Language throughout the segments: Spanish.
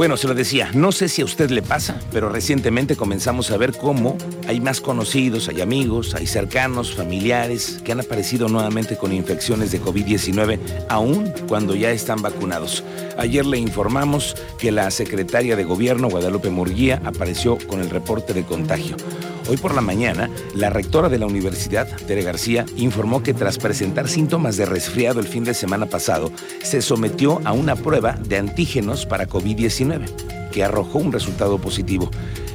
Bueno, se lo decía, no sé si a usted le pasa, pero recientemente comenzamos a ver cómo hay más conocidos, hay amigos, hay cercanos, familiares que han aparecido nuevamente con infecciones de COVID-19, aún cuando ya están vacunados. Ayer le informamos que la secretaria de Gobierno, Guadalupe Murguía, apareció con el reporte de contagio. Hoy por la mañana, la rectora de la universidad, Tere García, informó que tras presentar síntomas de resfriado el fin de semana pasado, se sometió a una prueba de antígenos para COVID-19, que arrojó un resultado positivo.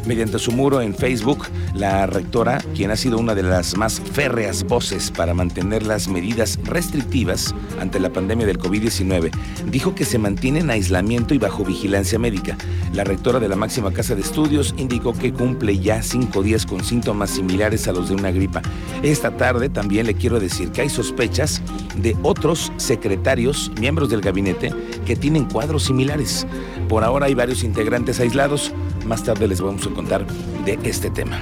Mediante su muro en Facebook, la rectora, quien ha sido una de las más férreas voces para mantener las medidas restrictivas ante la pandemia del COVID-19, dijo que se mantiene en aislamiento y bajo vigilancia médica. La rectora de la máxima casa de estudios indicó que cumple ya cinco días con síntomas similares a los de una gripa. Esta tarde también le quiero decir que hay sospechas de otros secretarios, miembros del gabinete, que tienen cuadros similares. Por ahora hay varios integrantes aislados. Más tarde les vamos a contar de este tema.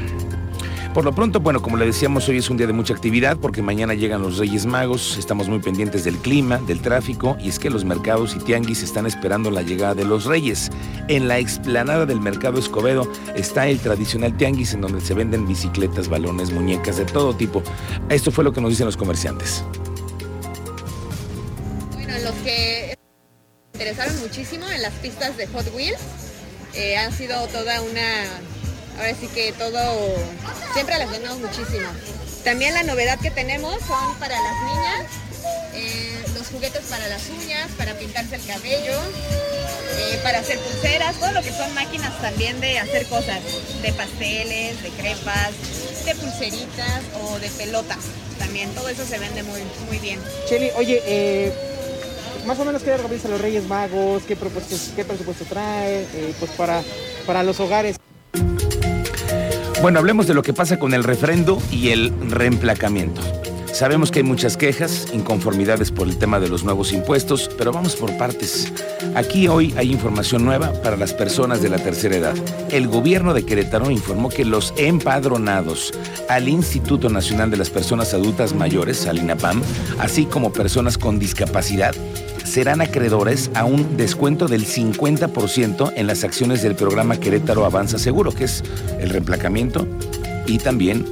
Por lo pronto, bueno, como le decíamos, hoy es un día de mucha actividad porque mañana llegan los Reyes Magos, estamos muy pendientes del clima, del tráfico y es que los mercados y tianguis están esperando la llegada de los Reyes. En la explanada del Mercado Escobedo está el tradicional tianguis en donde se venden bicicletas, balones, muñecas de todo tipo. Esto fue lo que nos dicen los comerciantes. Que interesaron muchísimo en las pistas de Hot Wheels eh, ha sido toda una, ahora sí que todo, siempre las vendemos muchísimo. También la novedad que tenemos son para las niñas, eh, los juguetes para las uñas, para pintarse el cabello, eh, para hacer pulseras, todo lo que son máquinas también de hacer cosas, de pasteles, de crepas, de pulseritas o de pelotas. También todo eso se vende muy, muy bien. Cheli, oye, eh, más o menos qué organiza los Reyes Magos, qué, qué presupuesto trae, eh, pues para, para los hogares. Bueno, hablemos de lo que pasa con el refrendo y el reemplacamiento. Sabemos que hay muchas quejas, inconformidades por el tema de los nuevos impuestos, pero vamos por partes. Aquí hoy hay información nueva para las personas de la tercera edad. El gobierno de Querétaro informó que los empadronados al Instituto Nacional de las Personas Adultas Mayores, al INAPAM, así como personas con discapacidad, serán acreedores a un descuento del 50% en las acciones del programa Querétaro Avanza Seguro, que es el reemplacamiento y también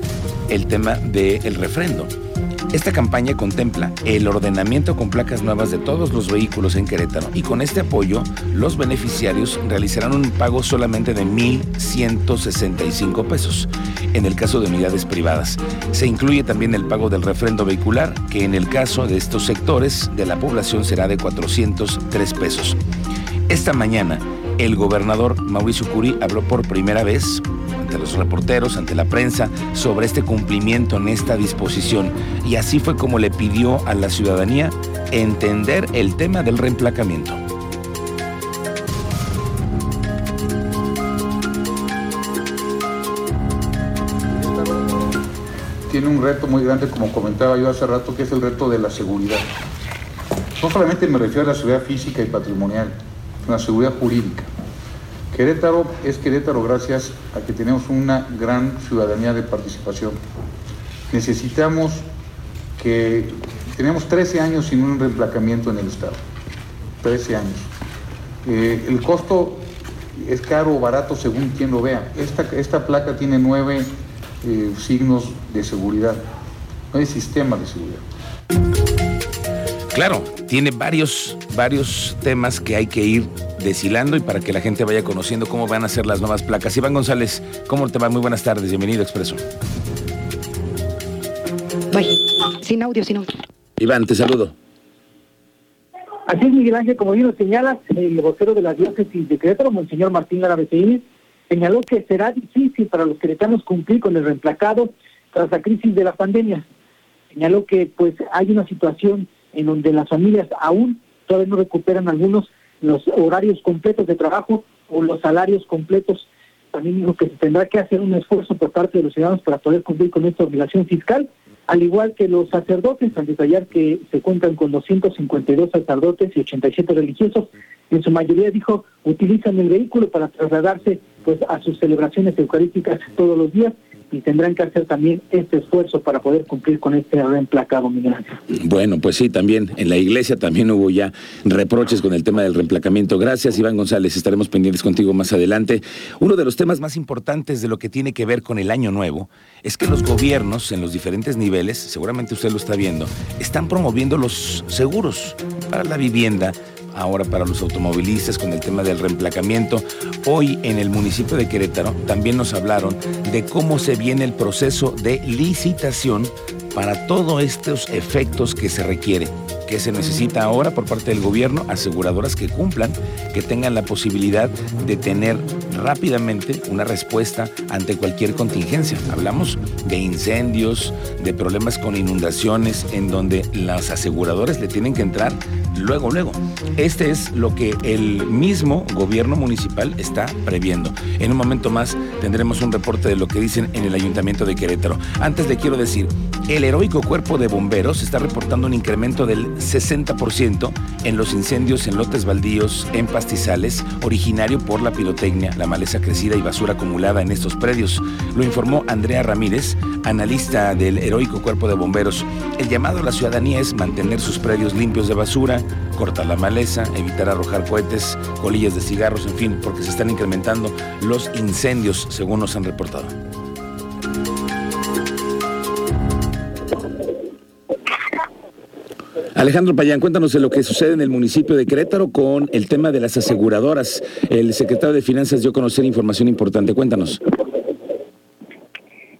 el tema del refrendo. Esta campaña contempla el ordenamiento con placas nuevas de todos los vehículos en Querétaro y con este apoyo los beneficiarios realizarán un pago solamente de 1.165 pesos en el caso de unidades privadas. Se incluye también el pago del refrendo vehicular que en el caso de estos sectores de la población será de 403 pesos. Esta mañana el gobernador Mauricio Curi habló por primera vez ante los reporteros, ante la prensa, sobre este cumplimiento en esta disposición. Y así fue como le pidió a la ciudadanía entender el tema del reemplacamiento. Tiene un reto muy grande, como comentaba yo hace rato, que es el reto de la seguridad. No solamente me refiero a la seguridad física y patrimonial, la seguridad jurídica. Querétaro es Querétaro gracias a que tenemos una gran ciudadanía de participación. Necesitamos que tenemos 13 años sin un reemplacamiento en el Estado. 13 años. Eh, el costo es caro o barato según quien lo vea. Esta, esta placa tiene nueve eh, signos de seguridad, nueve sistemas de seguridad. Claro, tiene varios, varios temas que hay que ir deshilando y para que la gente vaya conociendo cómo van a ser las nuevas placas. Iván González, ¿cómo te va? Muy buenas tardes, bienvenido a Expreso. Bye. Sin audio, sin audio. Iván, te saludo. Así es, Miguel Ángel, como bien lo señalas, el vocero de la diócesis de Querétaro, Monseñor Martín Garaveceín, señaló que será difícil para los queretanos cumplir con el reemplacado tras la crisis de la pandemia. Señaló que pues hay una situación en donde las familias aún todavía no recuperan algunos los horarios completos de trabajo o los salarios completos. También dijo que se tendrá que hacer un esfuerzo por parte de los ciudadanos para poder cumplir con esta obligación fiscal, al igual que los sacerdotes, al detallar que se cuentan con 252 sacerdotes y 87 religiosos. En su mayoría, dijo, utilizan el vehículo para trasladarse pues a sus celebraciones eucarísticas todos los días y tendrán que hacer también este esfuerzo para poder cumplir con este reemplacado, Miguel Ángel. Bueno, pues sí, también en la iglesia también hubo ya reproches con el tema del reemplacamiento. Gracias, Iván González, estaremos pendientes contigo más adelante. Uno de los temas más importantes de lo que tiene que ver con el año nuevo es que los gobiernos en los diferentes niveles, seguramente usted lo está viendo, están promoviendo los seguros para la vivienda, ahora para los automovilistas con el tema del reemplacamiento. Hoy en el municipio de Querétaro también nos hablaron de cómo se viene el proceso de licitación para todos estos efectos que se requiere, que se necesita ahora por parte del gobierno, aseguradoras que cumplan, que tengan la posibilidad de tener rápidamente una respuesta ante cualquier contingencia. Hablamos de incendios, de problemas con inundaciones, en donde las aseguradoras le tienen que entrar luego, luego. Este es lo que el mismo gobierno municipal está previendo. En un momento más tendremos un reporte de lo que dicen en el ayuntamiento de Querétaro. Antes le quiero decir, el heroico cuerpo de bomberos está reportando un incremento del 60% en los incendios en lotes baldíos, en pastizales, originario por la pirotecnia, la maleza crecida y basura acumulada en estos predios. Lo informó Andrea Ramírez, analista del heroico cuerpo de bomberos. El llamado a la ciudadanía es mantener sus predios limpios de basura, cortar la maleza, evitar arrojar cohetes, colillas de cigarros, en fin, porque se están incrementando los incendios, según nos han reportado. Alejandro Payán, cuéntanos de lo que sucede en el municipio de Querétaro con el tema de las aseguradoras. El secretario de Finanzas dio a conocer información importante. Cuéntanos.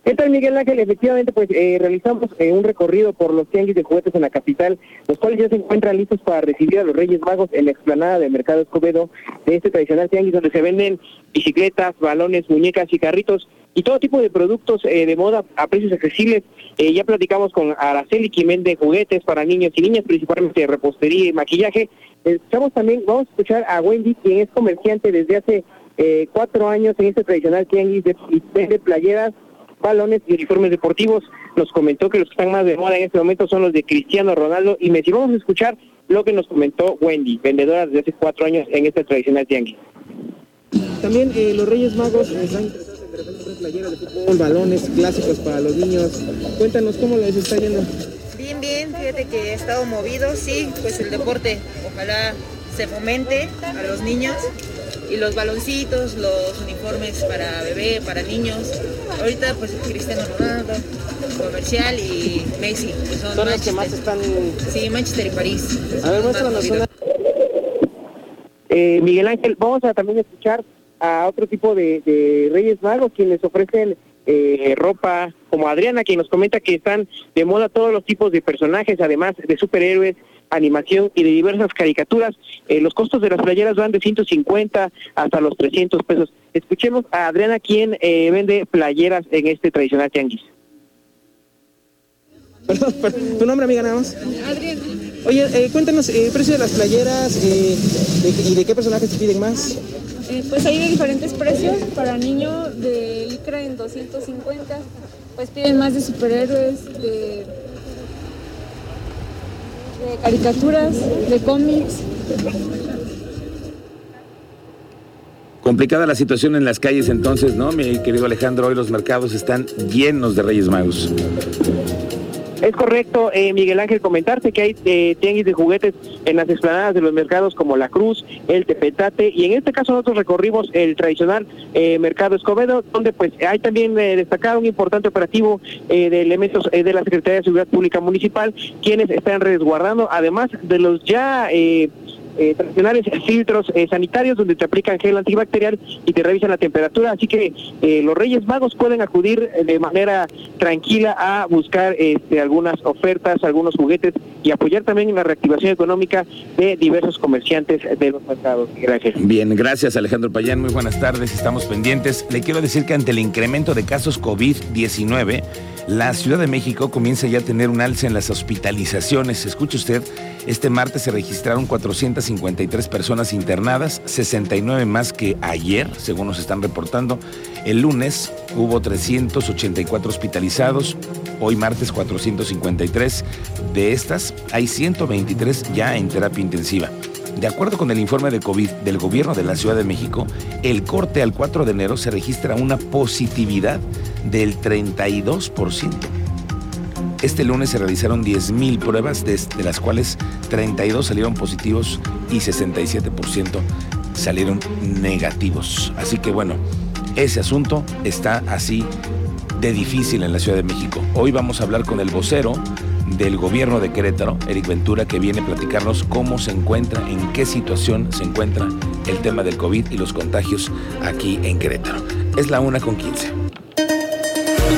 ¿Qué tal, Miguel Ángel? Efectivamente, pues eh, realizamos eh, un recorrido por los tianguis de juguetes en la capital, los cuales ya se encuentran listos para recibir a los Reyes Magos en la explanada del Mercado Escobedo de este tradicional tianguis donde se venden bicicletas, balones, muñecas y carritos y todo tipo de productos eh, de moda a precios accesibles. Eh, ya platicamos con Araceli, quien vende juguetes para niños y niñas, principalmente de repostería y maquillaje. Estamos también, vamos a escuchar a Wendy, quien es comerciante desde hace eh, cuatro años en este tradicional tianguis de, de playeras, balones y uniformes deportivos. Nos comentó que los que están más de moda en este momento son los de Cristiano Ronaldo y Messi. Vamos a escuchar lo que nos comentó Wendy, vendedora desde hace cuatro años en este tradicional tianguis. También los Reyes Magos están de playeras de fútbol, balones clásicos para los niños. Cuéntanos cómo les está yendo. Bien, bien, fíjate que he estado movido, sí, pues el deporte, ojalá se fomente a los niños y los baloncitos, los uniformes para bebé, para niños. Ahorita pues Cristiano Ronaldo, comercial y Messi, que son, son los que más están. Sí, Manchester y París. A ver, muéstranos una. Eh, Miguel Ángel, vamos a también escuchar a otro tipo de, de Reyes Magos quienes ofrecen eh, ropa, como Adriana, quien nos comenta que están de moda todos los tipos de personajes, además de superhéroes, animación y de diversas caricaturas. Eh, los costos de las playeras van de 150 hasta los 300 pesos. Escuchemos a Adriana, quien eh, vende playeras en este tradicional tianguis. Perdón, perdón, ¿tu nombre, amiga, nada más? Adriana. Oye, eh, cuéntanos el precio de las playeras eh, de, y de qué personajes te piden más. Eh, pues hay de diferentes precios. Para niño de licra en 250, pues piden más de superhéroes, de, de caricaturas, de cómics. Complicada la situación en las calles entonces, ¿no? Mi querido Alejandro, hoy los mercados están llenos de Reyes Magos. Es correcto, eh, Miguel Ángel, comentarte que hay eh, tianguis de juguetes en las explanadas de los mercados como La Cruz, el Tepetate y en este caso nosotros recorrimos el tradicional eh, Mercado Escobedo, donde pues hay también eh, destacado un importante operativo eh, de elementos de la Secretaría de Seguridad Pública Municipal, quienes están resguardando, además de los ya... Eh, tradicionales filtros eh, sanitarios donde te aplican gel antibacterial y te revisan la temperatura. Así que eh, los Reyes Magos pueden acudir de manera tranquila a buscar este, algunas ofertas, algunos juguetes y apoyar también en la reactivación económica de diversos comerciantes de los mercados. Gracias. Bien, gracias Alejandro Payán, muy buenas tardes, estamos pendientes. Le quiero decir que ante el incremento de casos COVID-19, la Ciudad de México comienza ya a tener un alza en las hospitalizaciones. Escuche usted, este martes se registraron 453 personas internadas, 69 más que ayer, según nos están reportando. El lunes hubo 384 hospitalizados, hoy martes 453. De estas, hay 123 ya en terapia intensiva. De acuerdo con el informe de COVID del gobierno de la Ciudad de México, el corte al 4 de enero se registra una positividad del 32%. Este lunes se realizaron 10.000 pruebas, de, las cuales 32 salieron positivos y 67% salieron negativos. Así que bueno, ese asunto está así de difícil en la Ciudad de México. Hoy vamos a hablar con el vocero del gobierno de Querétaro, Eric Ventura, que viene a platicarnos cómo se encuentra, en qué situación se encuentra el tema del COVID y los contagios aquí en Querétaro. Es la una con 15.